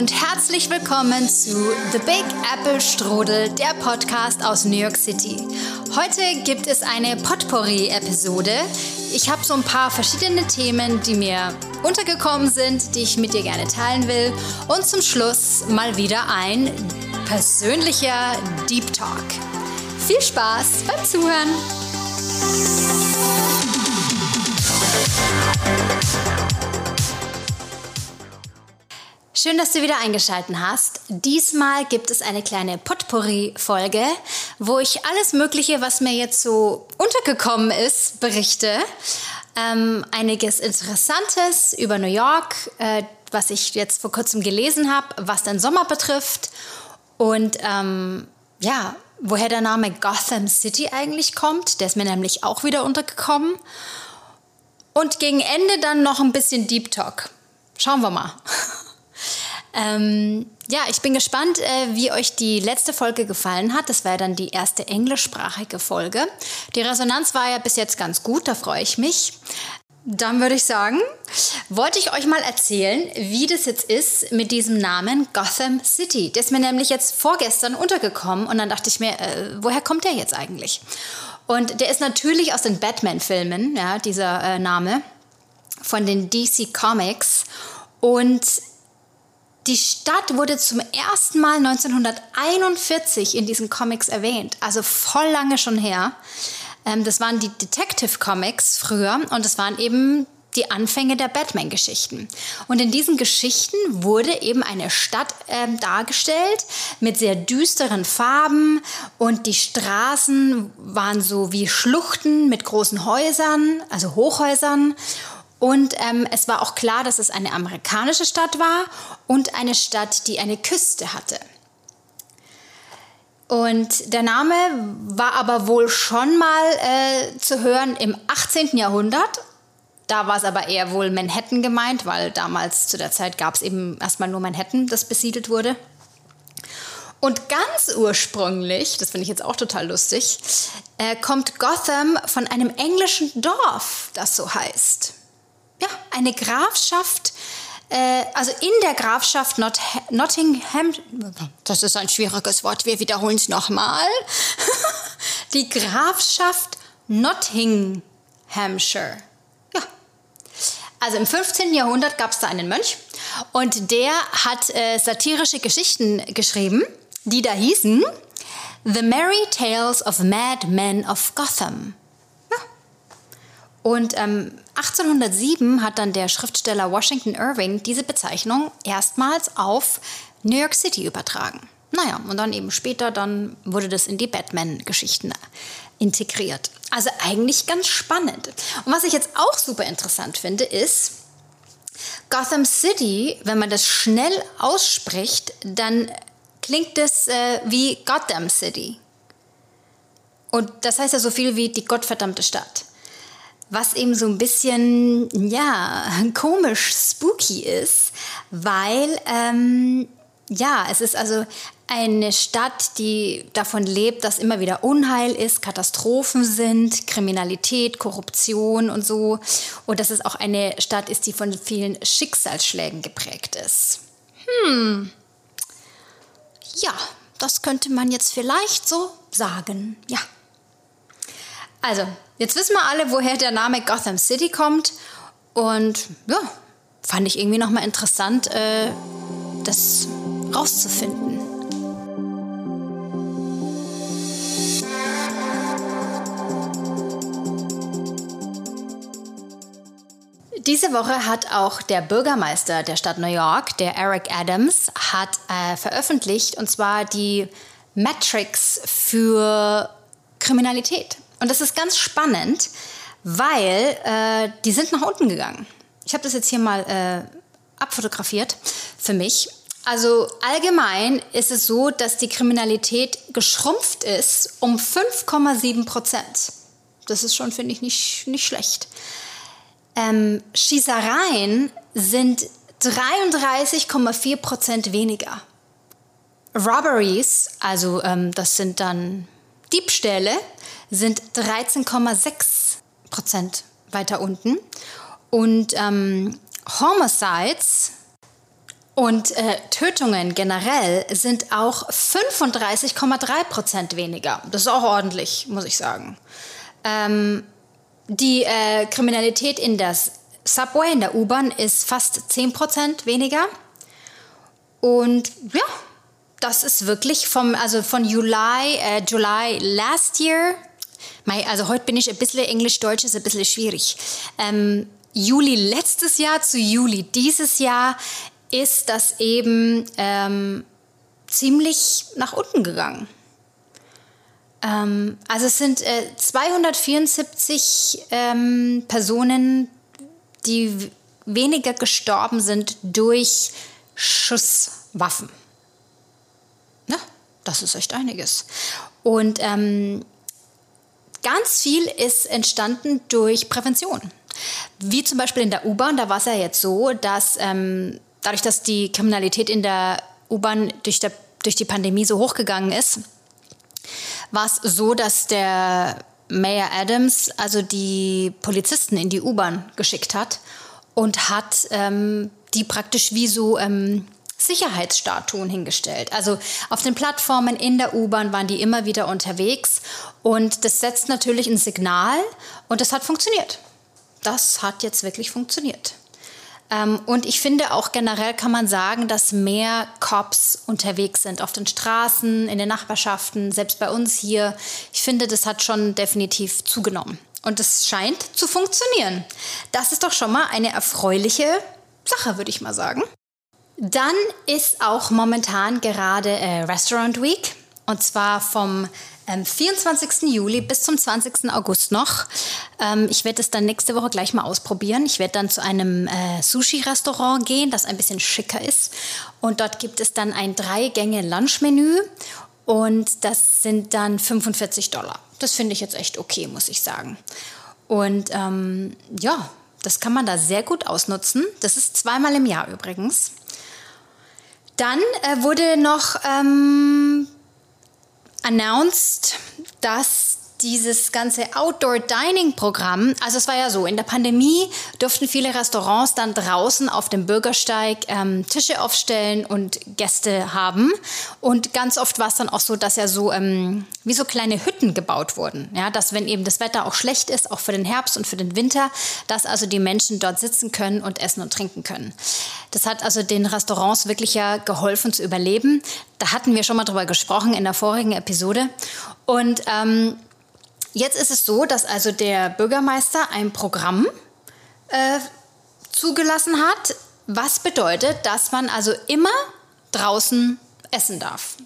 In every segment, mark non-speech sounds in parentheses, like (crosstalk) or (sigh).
und herzlich willkommen zu The Big Apple Strudel, der Podcast aus New York City. Heute gibt es eine Potpourri-Episode. Ich habe so ein paar verschiedene Themen, die mir untergekommen sind, die ich mit dir gerne teilen will. Und zum Schluss mal wieder ein persönlicher Deep Talk. Viel Spaß beim Zuhören! Schön, dass du wieder eingeschaltet hast. Diesmal gibt es eine kleine Potpourri-Folge, wo ich alles Mögliche, was mir jetzt so untergekommen ist, berichte. Ähm, einiges Interessantes über New York, äh, was ich jetzt vor kurzem gelesen habe, was den Sommer betrifft. Und ähm, ja, woher der Name Gotham City eigentlich kommt. Der ist mir nämlich auch wieder untergekommen. Und gegen Ende dann noch ein bisschen Deep Talk. Schauen wir mal. (laughs) Ähm, ja, ich bin gespannt, äh, wie euch die letzte Folge gefallen hat. Das war ja dann die erste englischsprachige Folge. Die Resonanz war ja bis jetzt ganz gut, da freue ich mich. Dann würde ich sagen, wollte ich euch mal erzählen, wie das jetzt ist mit diesem Namen Gotham City. Der ist mir nämlich jetzt vorgestern untergekommen und dann dachte ich mir, äh, woher kommt der jetzt eigentlich? Und der ist natürlich aus den Batman-Filmen, ja, dieser äh, Name von den DC Comics. Und die Stadt wurde zum ersten Mal 1941 in diesen Comics erwähnt, also voll lange schon her. Ähm, das waren die Detective Comics früher und das waren eben die Anfänge der Batman-Geschichten. Und in diesen Geschichten wurde eben eine Stadt äh, dargestellt mit sehr düsteren Farben und die Straßen waren so wie Schluchten mit großen Häusern, also Hochhäusern. Und ähm, es war auch klar, dass es eine amerikanische Stadt war und eine Stadt, die eine Küste hatte. Und der Name war aber wohl schon mal äh, zu hören im 18. Jahrhundert. Da war es aber eher wohl Manhattan gemeint, weil damals zu der Zeit gab es eben erstmal nur Manhattan, das besiedelt wurde. Und ganz ursprünglich, das finde ich jetzt auch total lustig, äh, kommt Gotham von einem englischen Dorf, das so heißt. Ja, eine Grafschaft äh, also in der Grafschaft Not Nottingham, das ist ein schwieriges Wort, wir wiederholen es nochmal, (laughs) die Grafschaft Nottinghamshire. Ja. Also im 15. Jahrhundert gab es da einen Mönch und der hat äh, satirische Geschichten geschrieben, die da hießen The Merry Tales of Mad Men of Gotham. Und ähm, 1807 hat dann der Schriftsteller Washington Irving diese Bezeichnung erstmals auf New York City übertragen. Naja, und dann eben später, dann wurde das in die Batman-Geschichten integriert. Also eigentlich ganz spannend. Und was ich jetzt auch super interessant finde, ist, Gotham City, wenn man das schnell ausspricht, dann klingt es äh, wie Gotham City. Und das heißt ja so viel wie die gottverdammte Stadt was eben so ein bisschen, ja, (laughs) komisch, spooky ist, weil, ähm, ja, es ist also eine Stadt, die davon lebt, dass immer wieder Unheil ist, Katastrophen sind, Kriminalität, Korruption und so. Und dass es auch eine Stadt ist, die von vielen Schicksalsschlägen geprägt ist. Hm. Ja, das könnte man jetzt vielleicht so sagen. Ja. Also, jetzt wissen wir alle, woher der Name Gotham City kommt. Und ja, fand ich irgendwie nochmal interessant, äh, das rauszufinden. Diese Woche hat auch der Bürgermeister der Stadt New York, der Eric Adams, hat äh, veröffentlicht, und zwar die Metrics für Kriminalität. Und das ist ganz spannend, weil äh, die sind nach unten gegangen. Ich habe das jetzt hier mal äh, abfotografiert für mich. Also allgemein ist es so, dass die Kriminalität geschrumpft ist um 5,7 Prozent. Das ist schon, finde ich, nicht, nicht schlecht. Ähm, Schießereien sind 33,4 Prozent weniger. Robberies, also ähm, das sind dann Diebstähle, sind 13,6 Prozent weiter unten. Und ähm, Homicides Und äh, Tötungen generell sind auch 35,3 Prozent weniger. Das ist auch ordentlich, muss ich sagen. Ähm, die äh, Kriminalität in der Subway, in der U-Bahn, ist fast 10 Prozent weniger. Und ja, das ist wirklich vom, also von July, äh, July last year, also heute bin ich ein bisschen Englisch-Deutsch, ist ein bisschen schwierig. Ähm, Juli letztes Jahr zu Juli dieses Jahr ist das eben ähm, ziemlich nach unten gegangen. Ähm, also es sind äh, 274 ähm, Personen, die weniger gestorben sind durch Schusswaffen. Ja, das ist echt einiges. Und ähm, ganz viel ist entstanden durch Prävention. Wie zum Beispiel in der U-Bahn, da war es ja jetzt so, dass ähm, dadurch, dass die Kriminalität in der U-Bahn durch, durch die Pandemie so hochgegangen ist, war es so, dass der Mayor Adams also die Polizisten in die U-Bahn geschickt hat und hat ähm, die praktisch wie so ähm, Sicherheitsstatuen hingestellt. Also auf den Plattformen in der U-Bahn waren die immer wieder unterwegs und das setzt natürlich ein Signal und das hat funktioniert. Das hat jetzt wirklich funktioniert. Ähm, und ich finde auch generell kann man sagen, dass mehr Cops unterwegs sind auf den Straßen, in den Nachbarschaften, selbst bei uns hier. Ich finde, das hat schon definitiv zugenommen. Und es scheint zu funktionieren. Das ist doch schon mal eine erfreuliche Sache, würde ich mal sagen. Dann ist auch momentan gerade äh, Restaurant Week. Und zwar vom ähm, 24. Juli bis zum 20. August noch. Ähm, ich werde es dann nächste Woche gleich mal ausprobieren. Ich werde dann zu einem äh, Sushi-Restaurant gehen, das ein bisschen schicker ist. Und dort gibt es dann ein Drei-Gänge-Lunchmenü. Und das sind dann 45 Dollar. Das finde ich jetzt echt okay, muss ich sagen. Und ähm, ja, das kann man da sehr gut ausnutzen. Das ist zweimal im Jahr übrigens. Dann äh, wurde noch ähm, announced, dass dieses ganze Outdoor-Dining-Programm, also es war ja so, in der Pandemie durften viele Restaurants dann draußen auf dem Bürgersteig ähm, Tische aufstellen und Gäste haben. Und ganz oft war es dann auch so, dass ja so ähm, wie so kleine Hütten gebaut wurden. Ja, dass wenn eben das Wetter auch schlecht ist, auch für den Herbst und für den Winter, dass also die Menschen dort sitzen können und essen und trinken können. Das hat also den Restaurants wirklich ja geholfen zu überleben. Da hatten wir schon mal drüber gesprochen in der vorigen Episode. Und ähm, Jetzt ist es so, dass also der Bürgermeister ein Programm äh, zugelassen hat, was bedeutet, dass man also immer draußen essen darf.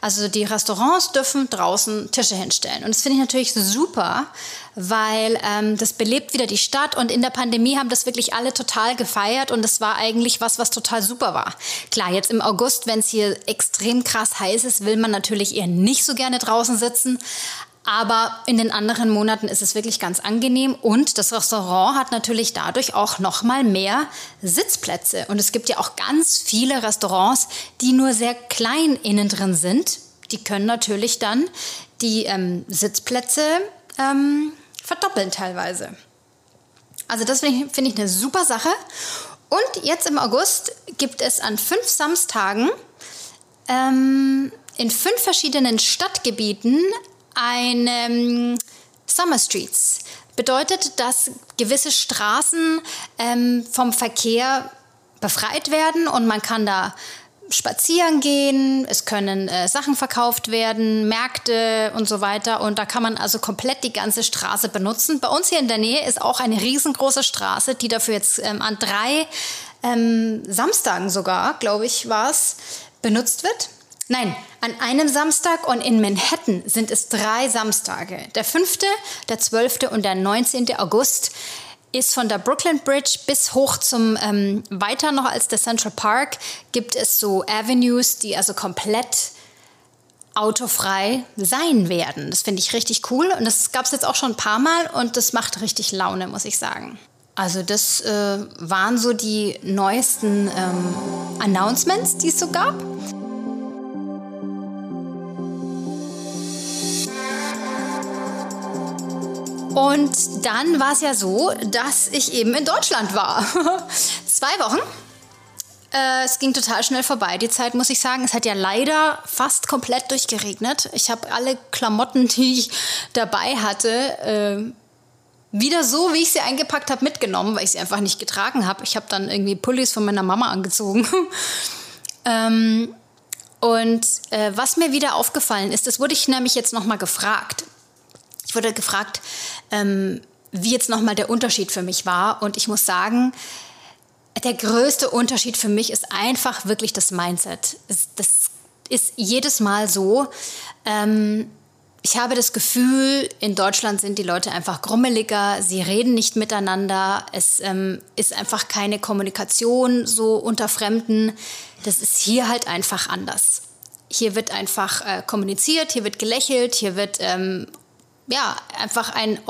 Also die Restaurants dürfen draußen Tische hinstellen. Und das finde ich natürlich super, weil ähm, das belebt wieder die Stadt. Und in der Pandemie haben das wirklich alle total gefeiert. Und das war eigentlich was, was total super war. Klar, jetzt im August, wenn es hier extrem krass heiß ist, will man natürlich eher nicht so gerne draußen sitzen. Aber in den anderen Monaten ist es wirklich ganz angenehm und das Restaurant hat natürlich dadurch auch noch mal mehr Sitzplätze. Und es gibt ja auch ganz viele Restaurants, die nur sehr klein innen drin sind. Die können natürlich dann die ähm, Sitzplätze ähm, verdoppeln teilweise. Also das finde ich, find ich eine super Sache. Und jetzt im August gibt es an fünf Samstagen ähm, in fünf verschiedenen Stadtgebieten eine Summer Streets. Bedeutet, dass gewisse Straßen ähm, vom Verkehr befreit werden und man kann da spazieren gehen, es können äh, Sachen verkauft werden, Märkte und so weiter. Und da kann man also komplett die ganze Straße benutzen. Bei uns hier in der Nähe ist auch eine riesengroße Straße, die dafür jetzt ähm, an drei ähm, Samstagen sogar, glaube ich, war es, benutzt wird. Nein, an einem Samstag und in Manhattan sind es drei Samstage. Der 5., der 12. und der 19. August ist von der Brooklyn Bridge bis hoch zum, ähm, weiter noch als der Central Park, gibt es so Avenues, die also komplett autofrei sein werden. Das finde ich richtig cool und das gab es jetzt auch schon ein paar Mal und das macht richtig Laune, muss ich sagen. Also das äh, waren so die neuesten ähm, Announcements, die es so gab. Und dann war es ja so, dass ich eben in Deutschland war. (laughs) Zwei Wochen. Äh, es ging total schnell vorbei, die Zeit, muss ich sagen. Es hat ja leider fast komplett durchgeregnet. Ich habe alle Klamotten, die ich dabei hatte, äh, wieder so, wie ich sie eingepackt habe, mitgenommen, weil ich sie einfach nicht getragen habe. Ich habe dann irgendwie Pullis von meiner Mama angezogen. (laughs) ähm, und äh, was mir wieder aufgefallen ist, das wurde ich nämlich jetzt nochmal gefragt. Wurde gefragt, ähm, wie jetzt nochmal der Unterschied für mich war. Und ich muss sagen, der größte Unterschied für mich ist einfach wirklich das Mindset. Das ist jedes Mal so. Ähm, ich habe das Gefühl, in Deutschland sind die Leute einfach grummeliger, sie reden nicht miteinander, es ähm, ist einfach keine Kommunikation so unter Fremden. Das ist hier halt einfach anders. Hier wird einfach äh, kommuniziert, hier wird gelächelt, hier wird ähm, ja einfach ein,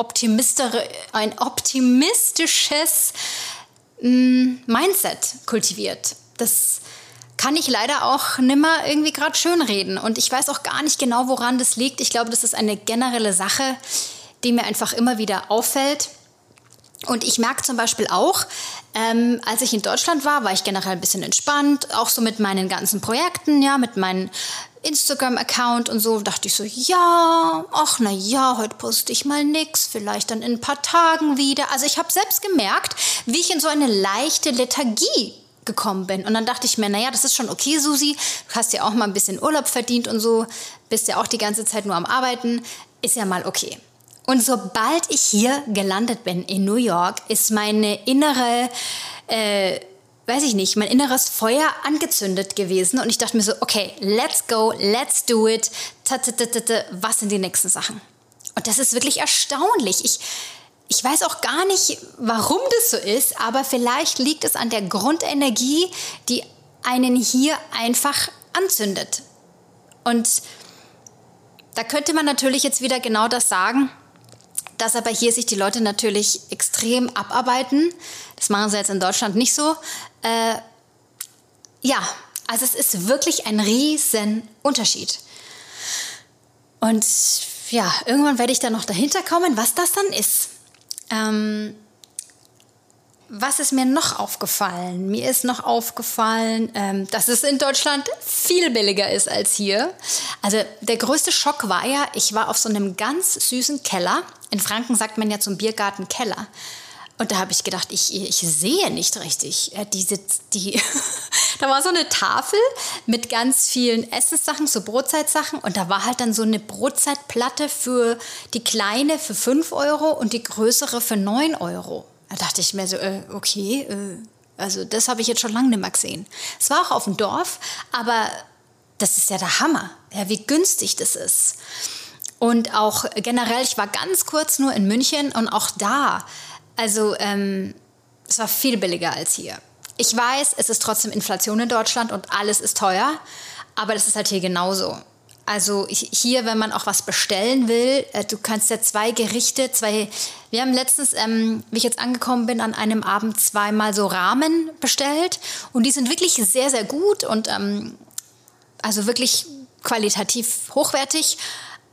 ein optimistisches mm, Mindset kultiviert. Das kann ich leider auch nimmer irgendwie gerade schönreden. Und ich weiß auch gar nicht genau, woran das liegt. Ich glaube, das ist eine generelle Sache, die mir einfach immer wieder auffällt. Und ich merke zum Beispiel auch, ähm, als ich in Deutschland war, war ich generell ein bisschen entspannt, auch so mit meinen ganzen Projekten, ja, mit meinem Instagram-Account und so, dachte ich so, ja, ach na ja, heute poste ich mal nix, vielleicht dann in ein paar Tagen wieder. Also ich habe selbst gemerkt, wie ich in so eine leichte Lethargie gekommen bin. Und dann dachte ich mir, naja, das ist schon okay, Susi. Du hast ja auch mal ein bisschen Urlaub verdient und so, bist ja auch die ganze Zeit nur am Arbeiten. Ist ja mal okay. Und sobald ich hier gelandet bin in New York, ist meine innere, äh, weiß ich nicht, mein inneres Feuer angezündet gewesen. Und ich dachte mir so, okay, let's go, let's do it. Was sind die nächsten Sachen? Und das ist wirklich erstaunlich. Ich, ich weiß auch gar nicht, warum das so ist, aber vielleicht liegt es an der Grundenergie, die einen hier einfach anzündet. Und da könnte man natürlich jetzt wieder genau das sagen, dass aber hier sich die Leute natürlich extrem abarbeiten. Das machen sie jetzt in Deutschland nicht so. Äh, ja, also es ist wirklich ein riesen Unterschied. Und ja, irgendwann werde ich da noch dahinter kommen, was das dann ist. Ähm, was ist mir noch aufgefallen? Mir ist noch aufgefallen, ähm, dass es in Deutschland viel billiger ist als hier. Also der größte Schock war ja, ich war auf so einem ganz süßen Keller. In Franken sagt man ja zum Biergarten Keller. Und da habe ich gedacht, ich, ich sehe nicht richtig. Äh, diese, die, (laughs) da war so eine Tafel mit ganz vielen Essenssachen, so Brotzeitsachen. Und da war halt dann so eine Brotzeitplatte für die kleine für 5 Euro und die größere für 9 Euro. Da dachte ich mir so, äh, okay, äh, also das habe ich jetzt schon lange nicht mehr gesehen. Es war auch auf dem Dorf, aber das ist ja der Hammer, ja, wie günstig das ist. Und auch generell, ich war ganz kurz nur in München und auch da, also ähm, es war viel billiger als hier. Ich weiß, es ist trotzdem Inflation in Deutschland und alles ist teuer, aber das ist halt hier genauso. Also hier, wenn man auch was bestellen will, äh, du kannst ja zwei Gerichte, zwei. Wir haben letztens, ähm, wie ich jetzt angekommen bin, an einem Abend zweimal so Rahmen bestellt und die sind wirklich sehr, sehr gut und ähm, also wirklich qualitativ hochwertig.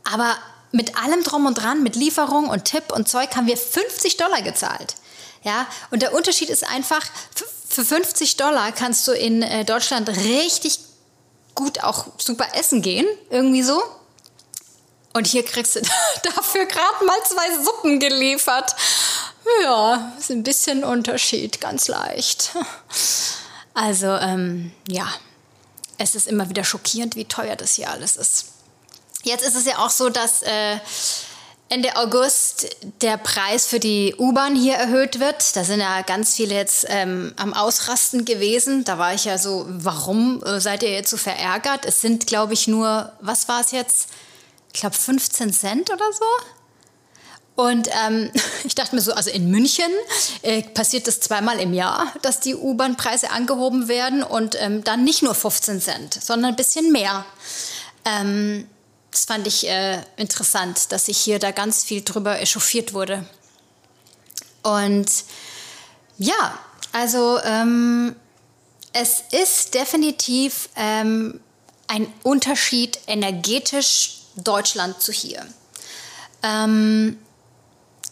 Aber mit allem drum und dran, mit Lieferung und Tipp und Zeug, haben wir 50 Dollar gezahlt. Ja, und der Unterschied ist einfach, für 50 Dollar kannst du in äh, Deutschland richtig gut auch super essen gehen, irgendwie so. Und hier kriegst du (laughs) dafür gerade mal zwei Suppen geliefert. Ja, ist ein bisschen Unterschied, ganz leicht. Also, ähm, ja, es ist immer wieder schockierend, wie teuer das hier alles ist. Jetzt ist es ja auch so, dass äh, Ende August der Preis für die U-Bahn hier erhöht wird. Da sind ja ganz viele jetzt ähm, am Ausrasten gewesen. Da war ich ja so, warum äh, seid ihr jetzt so verärgert? Es sind, glaube ich, nur, was war es jetzt? Ich glaube 15 Cent oder so. Und ähm, (laughs) ich dachte mir so, also in München äh, passiert das zweimal im Jahr, dass die U-Bahn-Preise angehoben werden und ähm, dann nicht nur 15 Cent, sondern ein bisschen mehr. Ähm, das fand ich äh, interessant, dass sich hier da ganz viel drüber echauffiert wurde. Und ja, also ähm, es ist definitiv ähm, ein Unterschied energetisch Deutschland zu hier. Ähm,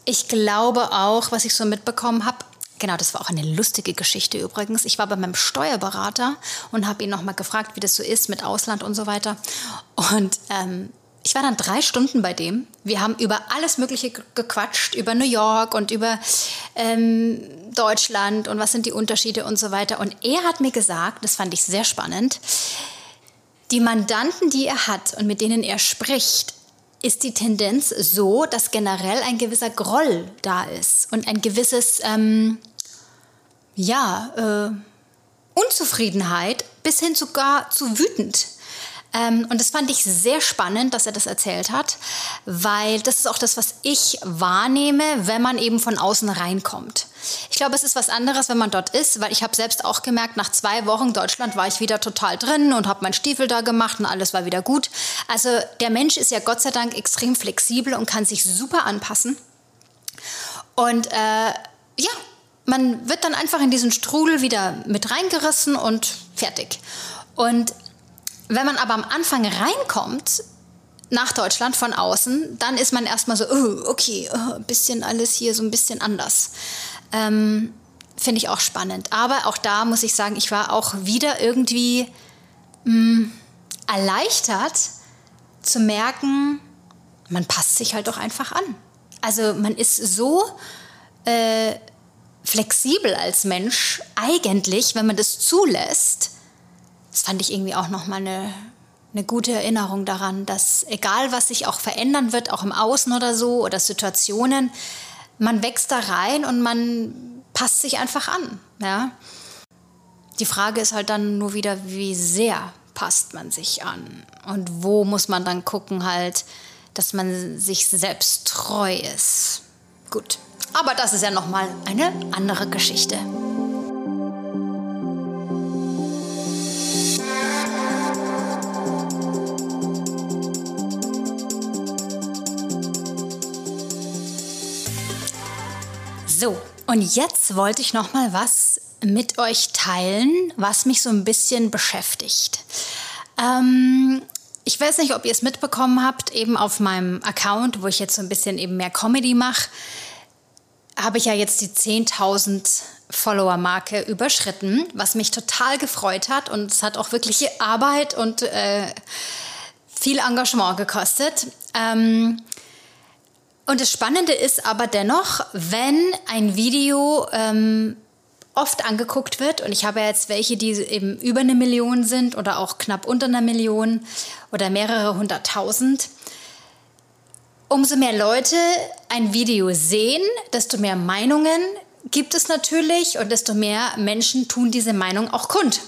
ich glaube auch, was ich so mitbekommen habe, genau, das war auch eine lustige Geschichte übrigens. Ich war bei meinem Steuerberater und habe ihn nochmal gefragt, wie das so ist mit Ausland und so weiter. Und ähm, ich war dann drei Stunden bei dem. Wir haben über alles Mögliche gequatscht, über New York und über ähm, Deutschland und was sind die Unterschiede und so weiter. Und er hat mir gesagt, das fand ich sehr spannend, die Mandanten, die er hat und mit denen er spricht, ist die Tendenz so, dass generell ein gewisser Groll da ist und ein gewisses, ähm, ja, äh, Unzufriedenheit bis hin sogar zu wütend. Ähm, und das fand ich sehr spannend, dass er das erzählt hat, weil das ist auch das, was ich wahrnehme, wenn man eben von außen reinkommt. Ich glaube, es ist was anderes, wenn man dort ist, weil ich habe selbst auch gemerkt, nach zwei Wochen Deutschland war ich wieder total drin und habe meinen Stiefel da gemacht und alles war wieder gut. Also der Mensch ist ja Gott sei Dank extrem flexibel und kann sich super anpassen. Und äh, ja, man wird dann einfach in diesen Strudel wieder mit reingerissen und fertig. Und wenn man aber am Anfang reinkommt, nach Deutschland von außen, dann ist man erstmal so, oh, okay, oh, bisschen alles hier so ein bisschen anders. Ähm, Finde ich auch spannend. Aber auch da muss ich sagen, ich war auch wieder irgendwie mh, mm, erleichtert zu merken, man passt sich halt doch einfach an. Also man ist so äh, flexibel als Mensch, eigentlich, wenn man das zulässt, das fand ich irgendwie auch nochmal eine, eine gute Erinnerung daran, dass egal was sich auch verändern wird, auch im Außen oder so oder Situationen, man wächst da rein und man passt sich einfach an. Ja? Die Frage ist halt dann nur wieder, wie sehr passt man sich an und wo muss man dann gucken halt, dass man sich selbst treu ist. Gut, aber das ist ja nochmal eine andere Geschichte. So, und jetzt wollte ich noch mal was mit euch teilen, was mich so ein bisschen beschäftigt. Ähm, ich weiß nicht, ob ihr es mitbekommen habt, eben auf meinem Account, wo ich jetzt so ein bisschen eben mehr Comedy mache, habe ich ja jetzt die 10.000 Follower-Marke überschritten, was mich total gefreut hat und es hat auch wirklich Arbeit und äh, viel Engagement gekostet. Ähm, und das Spannende ist aber dennoch, wenn ein Video ähm, oft angeguckt wird, und ich habe jetzt welche, die eben über eine Million sind oder auch knapp unter einer Million oder mehrere hunderttausend, umso mehr Leute ein Video sehen, desto mehr Meinungen gibt es natürlich und desto mehr Menschen tun diese Meinung auch kund.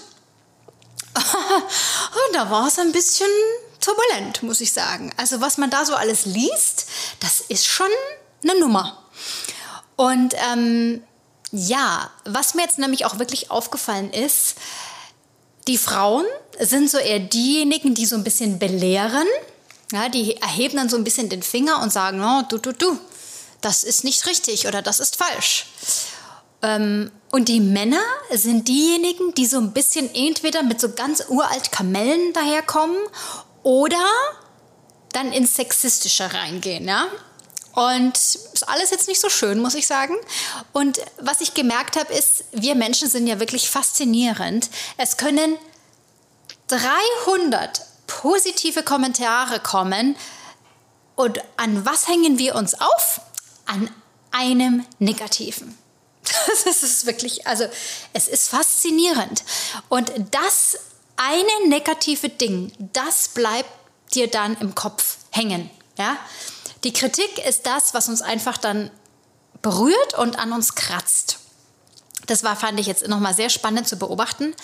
(laughs) und da war es ein bisschen turbulent, muss ich sagen. Also was man da so alles liest, das ist schon eine Nummer. Und ähm, ja, was mir jetzt nämlich auch wirklich aufgefallen ist, die Frauen sind so eher diejenigen, die so ein bisschen belehren. Ja, die erheben dann so ein bisschen den Finger und sagen, oh, du, du, du, das ist nicht richtig oder das ist falsch. Ähm, und die Männer sind diejenigen, die so ein bisschen entweder mit so ganz uralt Kamellen daherkommen oder dann ins Sexistische reingehen, ja. Und ist alles jetzt nicht so schön, muss ich sagen. Und was ich gemerkt habe, ist, wir Menschen sind ja wirklich faszinierend. Es können 300 positive Kommentare kommen. Und an was hängen wir uns auf? An einem negativen. (laughs) Das ist wirklich, also es ist faszinierend. Und das eine negative Ding, das bleibt dir dann im Kopf hängen. Ja? Die Kritik ist das, was uns einfach dann berührt und an uns kratzt. Das war, fand ich jetzt nochmal sehr spannend zu beobachten.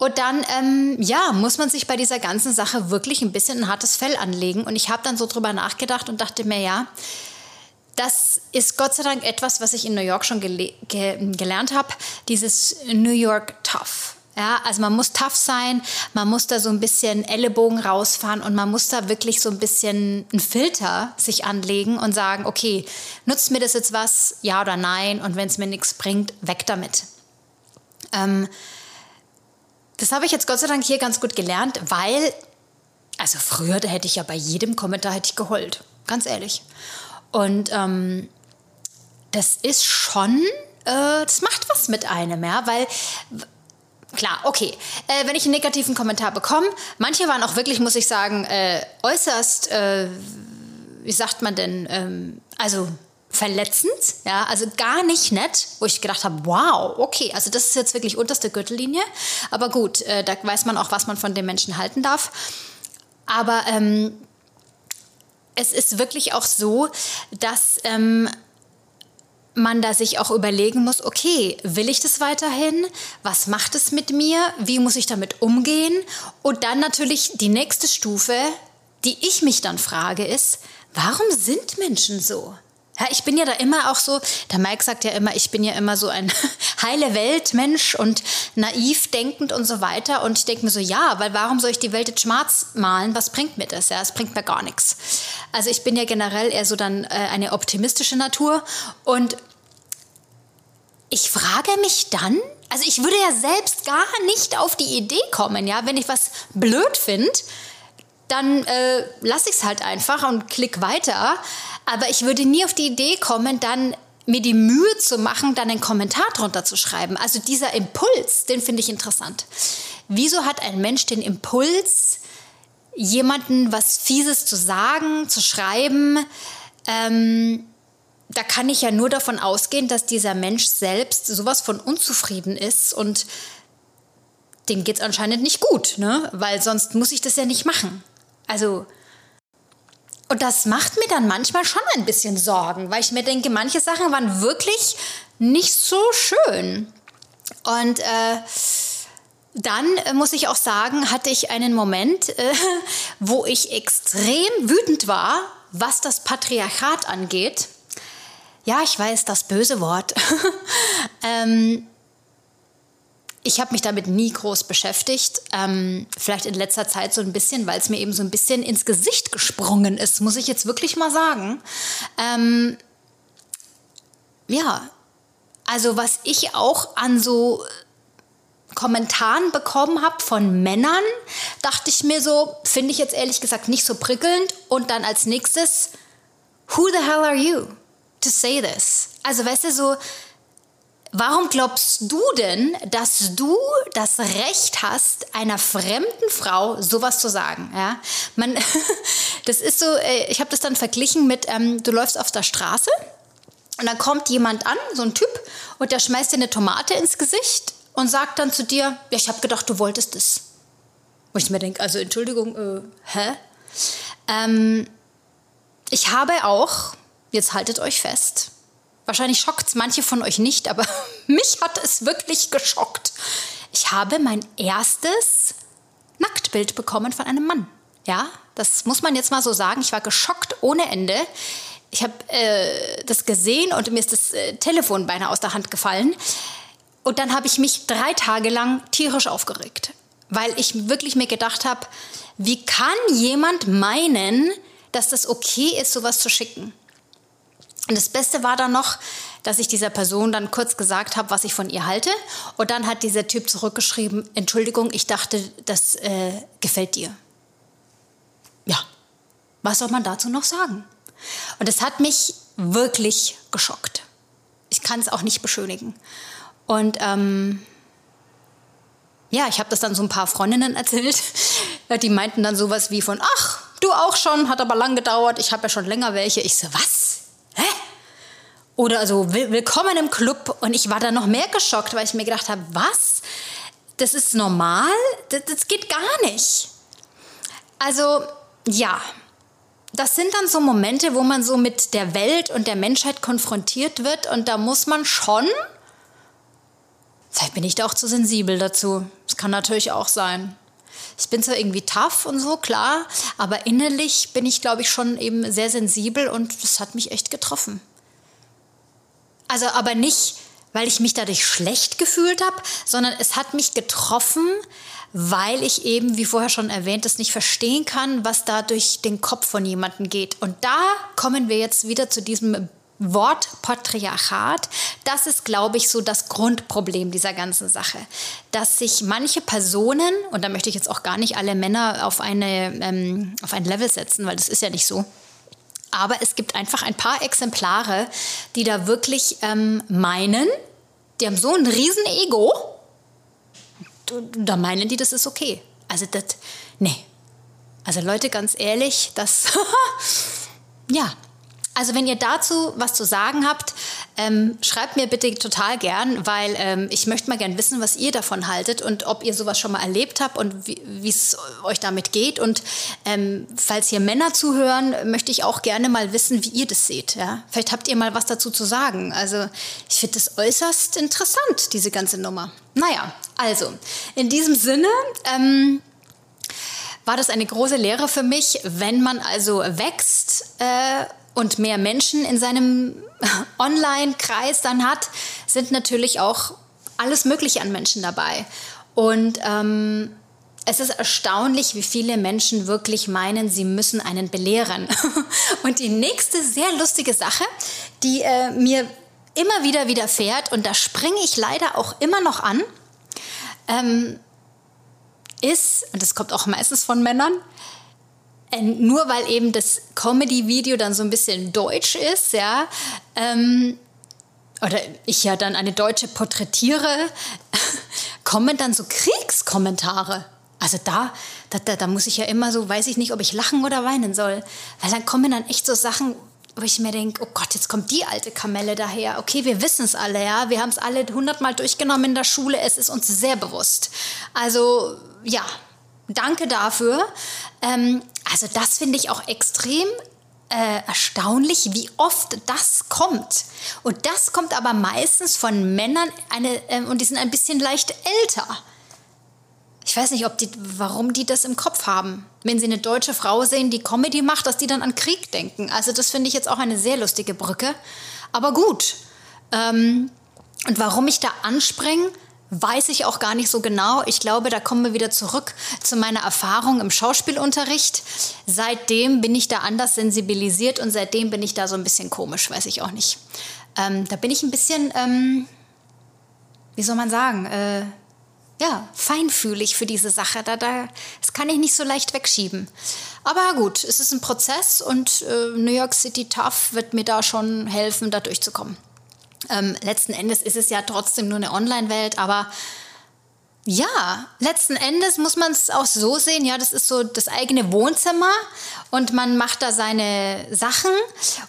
Und dann, ähm, ja, muss man sich bei dieser ganzen Sache wirklich ein bisschen ein hartes Fell anlegen. Und ich habe dann so drüber nachgedacht und dachte mir, ja, das ist Gott sei Dank etwas, was ich in New York schon gele ge gelernt habe, dieses New York Tough. Ja, also man muss tough sein, man muss da so ein bisschen Ellenbogen rausfahren und man muss da wirklich so ein bisschen einen Filter sich anlegen und sagen, okay, nutzt mir das jetzt was, ja oder nein? Und wenn es mir nichts bringt, weg damit. Ähm, das habe ich jetzt Gott sei Dank hier ganz gut gelernt, weil, also früher, da hätte ich ja bei jedem Kommentar hätte ich geheult, ganz ehrlich. Und ähm, das ist schon äh, das macht was mit einem, ja, weil klar, okay. Äh, wenn ich einen negativen Kommentar bekomme, manche waren auch wirklich, muss ich sagen, äh, äußerst, äh, wie sagt man denn, ähm, also verletzend, ja, also gar nicht nett, wo ich gedacht habe, wow, okay, also das ist jetzt wirklich unterste Gürtellinie, aber gut, äh, da weiß man auch, was man von den Menschen halten darf. Aber ähm, es ist wirklich auch so, dass ähm, man da sich auch überlegen muss, okay, will ich das weiterhin? Was macht es mit mir? Wie muss ich damit umgehen? Und dann natürlich die nächste Stufe, die ich mich dann frage, ist, warum sind Menschen so? Ja, ich bin ja da immer auch so, der Mike sagt ja immer, ich bin ja immer so ein (laughs) heile Weltmensch und naiv denkend und so weiter. Und ich denke mir so, ja, weil warum soll ich die Welt jetzt schwarz malen? Was bringt mir das? Ja, es bringt mir gar nichts. Also ich bin ja generell eher so dann äh, eine optimistische Natur und ich frage mich dann, also ich würde ja selbst gar nicht auf die Idee kommen, ja, wenn ich was blöd finde, dann äh, lasse ich es halt einfach und klick weiter. Aber ich würde nie auf die Idee kommen, dann mir die Mühe zu machen, dann einen Kommentar drunter zu schreiben. Also dieser Impuls, den finde ich interessant. Wieso hat ein Mensch den Impuls, jemanden was Fieses zu sagen, zu schreiben? Ähm, da kann ich ja nur davon ausgehen, dass dieser Mensch selbst sowas von unzufrieden ist und dem geht es anscheinend nicht gut, ne? weil sonst muss ich das ja nicht machen. Also, und das macht mir dann manchmal schon ein bisschen Sorgen, weil ich mir denke, manche Sachen waren wirklich nicht so schön. Und äh, dann äh, muss ich auch sagen, hatte ich einen Moment, äh, (laughs) wo ich extrem wütend war, was das Patriarchat angeht. Ja, ich weiß, das böse Wort. (laughs) ähm, ich habe mich damit nie groß beschäftigt. Ähm, vielleicht in letzter Zeit so ein bisschen, weil es mir eben so ein bisschen ins Gesicht gesprungen ist, muss ich jetzt wirklich mal sagen. Ähm, ja, also was ich auch an so Kommentaren bekommen habe von Männern, dachte ich mir so, finde ich jetzt ehrlich gesagt nicht so prickelnd. Und dann als nächstes, who the hell are you to say this? Also weißt du, so Warum glaubst du denn, dass du das Recht hast, einer fremden Frau sowas zu sagen? Ja, man, (laughs) das ist so. Äh, ich habe das dann verglichen mit, ähm, du läufst auf der Straße und dann kommt jemand an, so ein Typ, und der schmeißt dir eine Tomate ins Gesicht und sagt dann zu dir, ja, ich habe gedacht, du wolltest es. Wo ich mir denke, also Entschuldigung, äh, hä? Ähm, ich habe auch, jetzt haltet euch fest, Wahrscheinlich schockt es manche von euch nicht, aber (laughs) mich hat es wirklich geschockt. Ich habe mein erstes Nacktbild bekommen von einem Mann. Ja, das muss man jetzt mal so sagen. Ich war geschockt ohne Ende. Ich habe äh, das gesehen und mir ist das äh, Telefon beinahe aus der Hand gefallen. Und dann habe ich mich drei Tage lang tierisch aufgeregt, weil ich wirklich mir gedacht habe, wie kann jemand meinen, dass das okay ist, sowas zu schicken? Und das Beste war dann noch, dass ich dieser Person dann kurz gesagt habe, was ich von ihr halte. Und dann hat dieser Typ zurückgeschrieben, Entschuldigung, ich dachte, das äh, gefällt dir. Ja, was soll man dazu noch sagen? Und es hat mich wirklich geschockt. Ich kann es auch nicht beschönigen. Und ähm, ja, ich habe das dann so ein paar Freundinnen (laughs) erzählt. Die meinten dann sowas wie von, ach, du auch schon, hat aber lang gedauert, ich habe ja schon länger welche. Ich so, was? Oder so, willkommen im Club. Und ich war da noch mehr geschockt, weil ich mir gedacht habe, was? Das ist normal? Das, das geht gar nicht. Also, ja. Das sind dann so Momente, wo man so mit der Welt und der Menschheit konfrontiert wird. Und da muss man schon Vielleicht bin ich da auch zu sensibel dazu. Das kann natürlich auch sein. Ich bin zwar irgendwie tough und so, klar, aber innerlich bin ich, glaube ich, schon eben sehr sensibel und das hat mich echt getroffen. Also aber nicht, weil ich mich dadurch schlecht gefühlt habe, sondern es hat mich getroffen, weil ich eben, wie vorher schon erwähnt, das nicht verstehen kann, was da durch den Kopf von jemandem geht. Und da kommen wir jetzt wieder zu diesem Wort Patriarchat, das ist, glaube ich, so das Grundproblem dieser ganzen Sache. Dass sich manche Personen, und da möchte ich jetzt auch gar nicht alle Männer auf, eine, ähm, auf ein Level setzen, weil das ist ja nicht so, aber es gibt einfach ein paar Exemplare, die da wirklich ähm, meinen, die haben so ein riesen Ego, da meinen die, das ist okay. Also das, nee. Also Leute, ganz ehrlich, das, (laughs) ja, also wenn ihr dazu was zu sagen habt, ähm, schreibt mir bitte total gern, weil ähm, ich möchte mal gern wissen, was ihr davon haltet und ob ihr sowas schon mal erlebt habt und wie es euch damit geht. Und ähm, falls hier Männer zuhören, möchte ich auch gerne mal wissen, wie ihr das seht. Ja? Vielleicht habt ihr mal was dazu zu sagen. Also ich finde das äußerst interessant, diese ganze Nummer. Naja, also in diesem Sinne. Ähm, war das eine große Lehre für mich, wenn man also wächst äh, und mehr Menschen in seinem (laughs) Online-Kreis dann hat, sind natürlich auch alles Mögliche an Menschen dabei. Und ähm, es ist erstaunlich, wie viele Menschen wirklich meinen, sie müssen einen belehren. (laughs) und die nächste sehr lustige Sache, die äh, mir immer wieder widerfährt, und da springe ich leider auch immer noch an, ähm, ist, und das kommt auch meistens von Männern, nur weil eben das Comedy-Video dann so ein bisschen deutsch ist, ja, ähm, oder ich ja dann eine Deutsche porträtiere, (laughs) kommen dann so Kriegskommentare. Also da, da, da, da muss ich ja immer so, weiß ich nicht, ob ich lachen oder weinen soll. Weil dann kommen dann echt so Sachen, wo ich mir denke, oh Gott, jetzt kommt die alte Kamelle daher. Okay, wir wissen es alle, ja. Wir haben es alle hundertmal durchgenommen in der Schule. Es ist uns sehr bewusst. Also, ja, danke dafür. Ähm, also das finde ich auch extrem äh, erstaunlich, wie oft das kommt. Und das kommt aber meistens von Männern, eine, äh, und die sind ein bisschen leicht älter. Ich weiß nicht, ob die, warum die das im Kopf haben. Wenn sie eine deutsche Frau sehen, die Comedy macht, dass die dann an Krieg denken. Also das finde ich jetzt auch eine sehr lustige Brücke. Aber gut. Ähm, und warum ich da anspringe, weiß ich auch gar nicht so genau. Ich glaube, da kommen wir wieder zurück zu meiner Erfahrung im Schauspielunterricht. Seitdem bin ich da anders sensibilisiert und seitdem bin ich da so ein bisschen komisch, weiß ich auch nicht. Ähm, da bin ich ein bisschen, ähm, wie soll man sagen, äh, ja, feinfühlig für diese Sache. Da, da, das kann ich nicht so leicht wegschieben. Aber gut, es ist ein Prozess und äh, New York City Tough wird mir da schon helfen, da durchzukommen. Ähm, letzten Endes ist es ja trotzdem nur eine Online-Welt, aber ja, letzten Endes muss man es auch so sehen, ja, das ist so das eigene Wohnzimmer und man macht da seine Sachen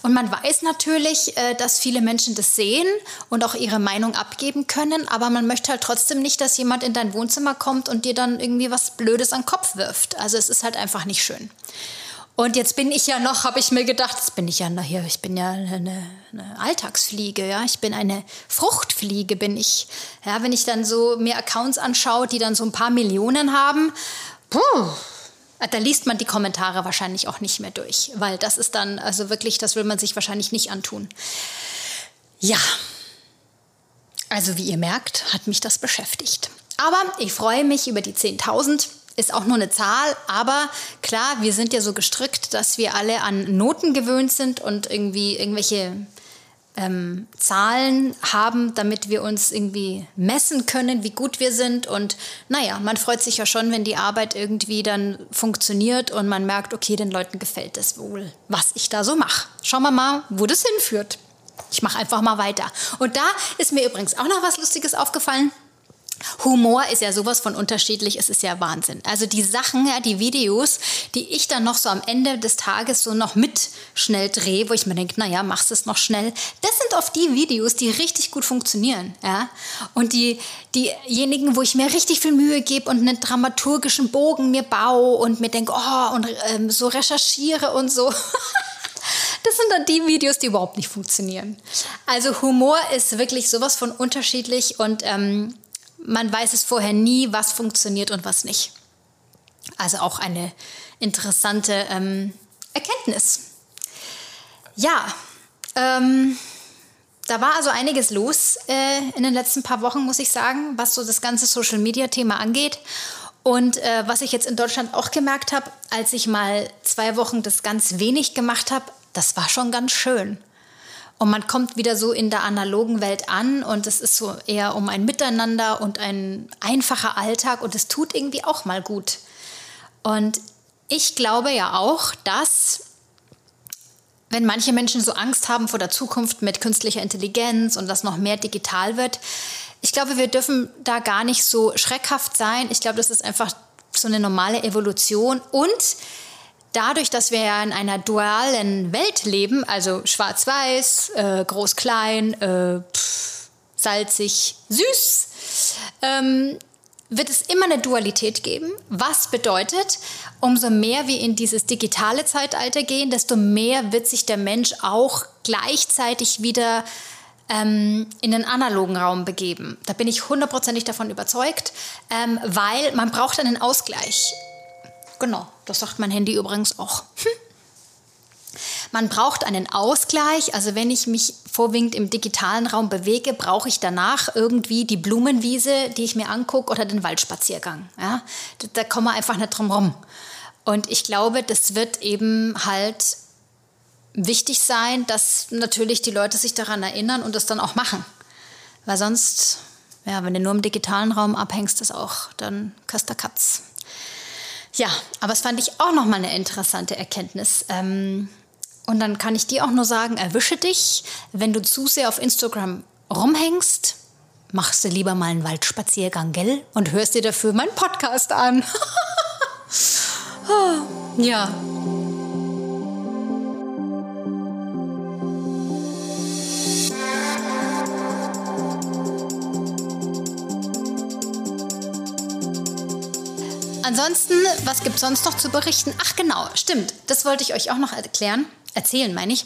und man weiß natürlich, äh, dass viele Menschen das sehen und auch ihre Meinung abgeben können, aber man möchte halt trotzdem nicht, dass jemand in dein Wohnzimmer kommt und dir dann irgendwie was Blödes an den Kopf wirft. Also es ist halt einfach nicht schön. Und jetzt bin ich ja noch, habe ich mir gedacht, jetzt bin ich ja noch hier, ich bin ja eine, eine, Alltagsfliege, ja, ich bin eine Fruchtfliege, bin ich. Ja, wenn ich dann so mir Accounts anschaue, die dann so ein paar Millionen haben, puh, da liest man die Kommentare wahrscheinlich auch nicht mehr durch, weil das ist dann, also wirklich, das will man sich wahrscheinlich nicht antun. Ja, also wie ihr merkt, hat mich das beschäftigt. Aber ich freue mich über die 10.000 ist auch nur eine Zahl, aber klar, wir sind ja so gestrickt, dass wir alle an Noten gewöhnt sind und irgendwie irgendwelche ähm, Zahlen haben, damit wir uns irgendwie messen können, wie gut wir sind. Und naja, man freut sich ja schon, wenn die Arbeit irgendwie dann funktioniert und man merkt, okay, den Leuten gefällt es wohl, was ich da so mache. Schauen wir mal, wo das hinführt. Ich mache einfach mal weiter. Und da ist mir übrigens auch noch was Lustiges aufgefallen. Humor ist ja sowas von unterschiedlich, es ist ja Wahnsinn. Also die Sachen, ja, die Videos, die ich dann noch so am Ende des Tages so noch mit schnell drehe, wo ich mir denke, naja, machst es noch schnell. Das sind oft die Videos, die richtig gut funktionieren, ja. Und die, diejenigen, wo ich mir richtig viel Mühe gebe und einen dramaturgischen Bogen mir baue und mir denke, oh, und ähm, so recherchiere und so. (laughs) Das sind dann die Videos, die überhaupt nicht funktionieren. Also Humor ist wirklich sowas von unterschiedlich und ähm, man weiß es vorher nie, was funktioniert und was nicht. Also auch eine interessante ähm, Erkenntnis. Ja, ähm, da war also einiges los äh, in den letzten paar Wochen, muss ich sagen, was so das ganze Social-Media-Thema angeht. Und äh, was ich jetzt in Deutschland auch gemerkt habe, als ich mal zwei Wochen das ganz wenig gemacht habe, das war schon ganz schön. Und man kommt wieder so in der analogen Welt an und es ist so eher um ein Miteinander und ein einfacher Alltag und es tut irgendwie auch mal gut. Und ich glaube ja auch, dass wenn manche Menschen so Angst haben vor der Zukunft mit künstlicher Intelligenz und dass noch mehr digital wird, ich glaube, wir dürfen da gar nicht so schreckhaft sein. Ich glaube, das ist einfach so eine normale Evolution und dadurch, dass wir ja in einer dualen Welt leben, also schwarz-weiß, äh, groß-klein, äh, salzig, süß, ähm, wird es immer eine Dualität geben. Was bedeutet, umso mehr wir in dieses digitale Zeitalter gehen, desto mehr wird sich der Mensch auch gleichzeitig wieder ähm, in den analogen Raum begeben. Da bin ich hundertprozentig davon überzeugt, ähm, weil man braucht einen Ausgleich. Genau, das sagt mein Handy übrigens auch. Hm. Man braucht einen Ausgleich. Also wenn ich mich vorwiegend im digitalen Raum bewege, brauche ich danach irgendwie die Blumenwiese, die ich mir angucke, oder den Waldspaziergang. Ja? Da, da kommen wir einfach nicht drum rum. Und ich glaube, das wird eben halt wichtig sein, dass natürlich die Leute sich daran erinnern und das dann auch machen. Weil sonst, ja, wenn du nur im digitalen Raum abhängst, ist auch dann Köster Katz. Ja, aber es fand ich auch nochmal eine interessante Erkenntnis. Ähm, und dann kann ich dir auch nur sagen, erwische dich, wenn du zu sehr auf Instagram rumhängst, machst du lieber mal einen Waldspaziergang, gell? Und hörst dir dafür meinen Podcast an. (laughs) ja. Ansonsten, was gibt es sonst noch zu berichten? Ach genau, stimmt. Das wollte ich euch auch noch erklären erzählen, meine ich.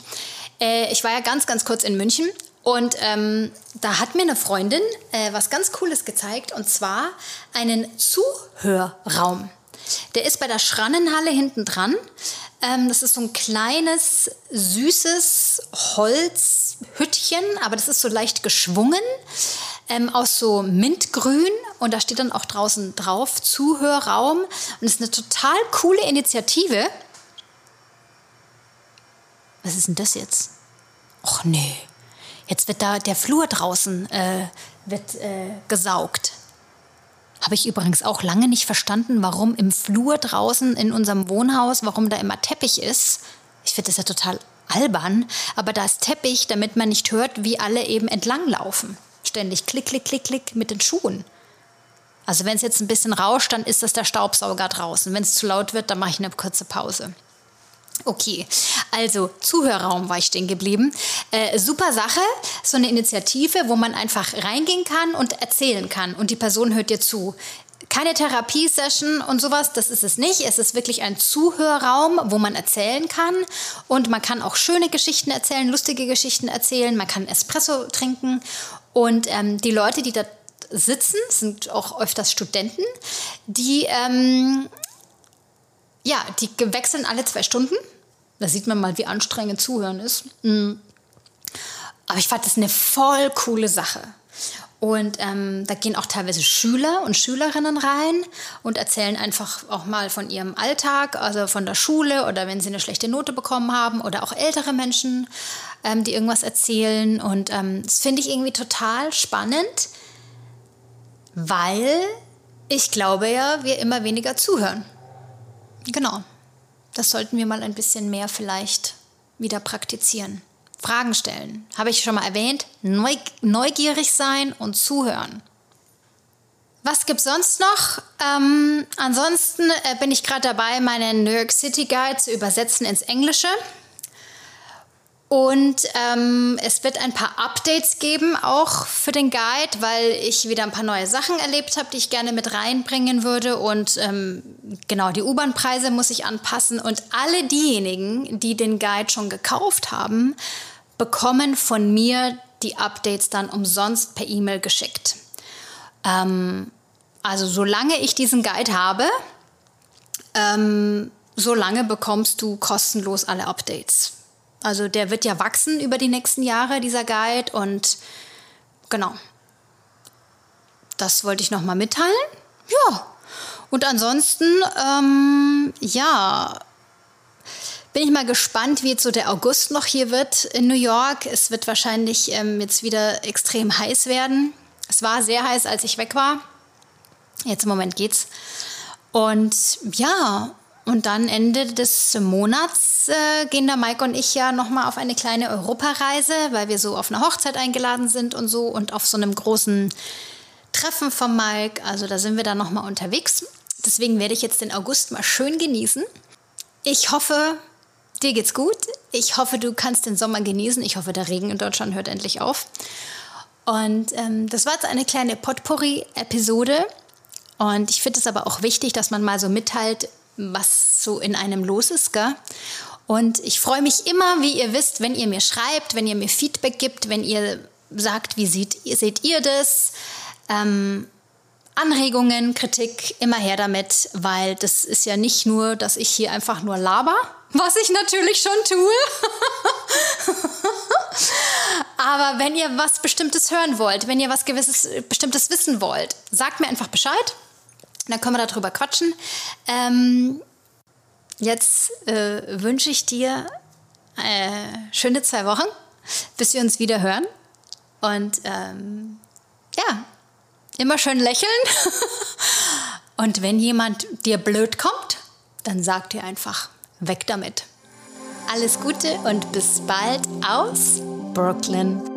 Äh, ich war ja ganz, ganz kurz in München und ähm, da hat mir eine Freundin äh, was ganz Cooles gezeigt und zwar einen Zuhörraum. Der ist bei der Schrannenhalle hinten dran. Ähm, das ist so ein kleines, süßes Holzhüttchen, aber das ist so leicht geschwungen. Ähm, aus so Mintgrün und da steht dann auch draußen drauf Zuhörraum und es ist eine total coole Initiative. Was ist denn das jetzt? Och nee, jetzt wird da der Flur draußen äh, wird, äh, gesaugt. Habe ich übrigens auch lange nicht verstanden, warum im Flur draußen in unserem Wohnhaus, warum da immer Teppich ist. Ich finde das ja total albern, aber da ist Teppich, damit man nicht hört, wie alle eben entlanglaufen. Ständig klick, klick, klick, klick mit den Schuhen. Also wenn es jetzt ein bisschen rauscht, dann ist das der Staubsauger draußen. Wenn es zu laut wird, dann mache ich eine kurze Pause. Okay, also Zuhörraum war ich stehen geblieben. Äh, super Sache, so eine Initiative, wo man einfach reingehen kann und erzählen kann und die Person hört dir zu. Keine Therapiesession und sowas, das ist es nicht. Es ist wirklich ein Zuhörraum, wo man erzählen kann und man kann auch schöne Geschichten erzählen, lustige Geschichten erzählen, man kann Espresso trinken und ähm, die Leute, die da sitzen, sind auch öfters Studenten, die ähm, ja, die wechseln alle zwei Stunden. Da sieht man mal, wie anstrengend Zuhören ist. Mhm. Aber ich fand das eine voll coole Sache. Und ähm, da gehen auch teilweise Schüler und Schülerinnen rein und erzählen einfach auch mal von ihrem Alltag, also von der Schule oder wenn sie eine schlechte Note bekommen haben oder auch ältere Menschen, ähm, die irgendwas erzählen. Und ähm, das finde ich irgendwie total spannend, weil ich glaube ja, wir immer weniger zuhören. Genau. Das sollten wir mal ein bisschen mehr vielleicht wieder praktizieren. Fragen stellen. Habe ich schon mal erwähnt. Neugierig sein und zuhören. Was gibt es sonst noch? Ähm, ansonsten äh, bin ich gerade dabei, meinen New York City Guide zu übersetzen ins Englische. Und ähm, es wird ein paar Updates geben, auch für den Guide, weil ich wieder ein paar neue Sachen erlebt habe, die ich gerne mit reinbringen würde. Und ähm, genau, die U-Bahn-Preise muss ich anpassen. Und alle diejenigen, die den Guide schon gekauft haben, bekommen von mir die Updates dann umsonst per E-Mail geschickt. Ähm, also solange ich diesen Guide habe, ähm, solange bekommst du kostenlos alle Updates. Also der wird ja wachsen über die nächsten Jahre, dieser Guide. Und genau, das wollte ich nochmal mitteilen. Ja, und ansonsten, ähm, ja, bin ich mal gespannt, wie jetzt so der August noch hier wird in New York. Es wird wahrscheinlich ähm, jetzt wieder extrem heiß werden. Es war sehr heiß, als ich weg war. Jetzt im Moment geht's. Und ja, und dann Ende des Monats äh, gehen da Mike und ich ja nochmal auf eine kleine Europareise, weil wir so auf eine Hochzeit eingeladen sind und so und auf so einem großen Treffen von Mike. Also da sind wir dann nochmal unterwegs. Deswegen werde ich jetzt den August mal schön genießen. Ich hoffe, dir geht's gut. Ich hoffe, du kannst den Sommer genießen. Ich hoffe, der Regen in Deutschland hört endlich auf. Und ähm, das war jetzt eine kleine Potpourri-Episode. Und ich finde es aber auch wichtig, dass man mal so mitteilt, was so in einem los ist. Gell? Und ich freue mich immer, wie ihr wisst, wenn ihr mir schreibt, wenn ihr mir Feedback gibt, wenn ihr sagt, wie seht, seht ihr das? Ähm, Anregungen, Kritik, immer her damit, weil das ist ja nicht nur, dass ich hier einfach nur laber, (laughs) was ich natürlich schon tue. (laughs) Aber wenn ihr was Bestimmtes hören wollt, wenn ihr was gewisses Bestimmtes wissen wollt, sagt mir einfach Bescheid. Dann können wir darüber quatschen. Ähm, jetzt äh, wünsche ich dir äh, schöne zwei Wochen, bis wir uns wieder hören. Und ähm, ja, immer schön lächeln. (laughs) Und wenn jemand dir blöd kommt, dann sag dir einfach, weg damit. Alles Gute und bis bald aus Brooklyn.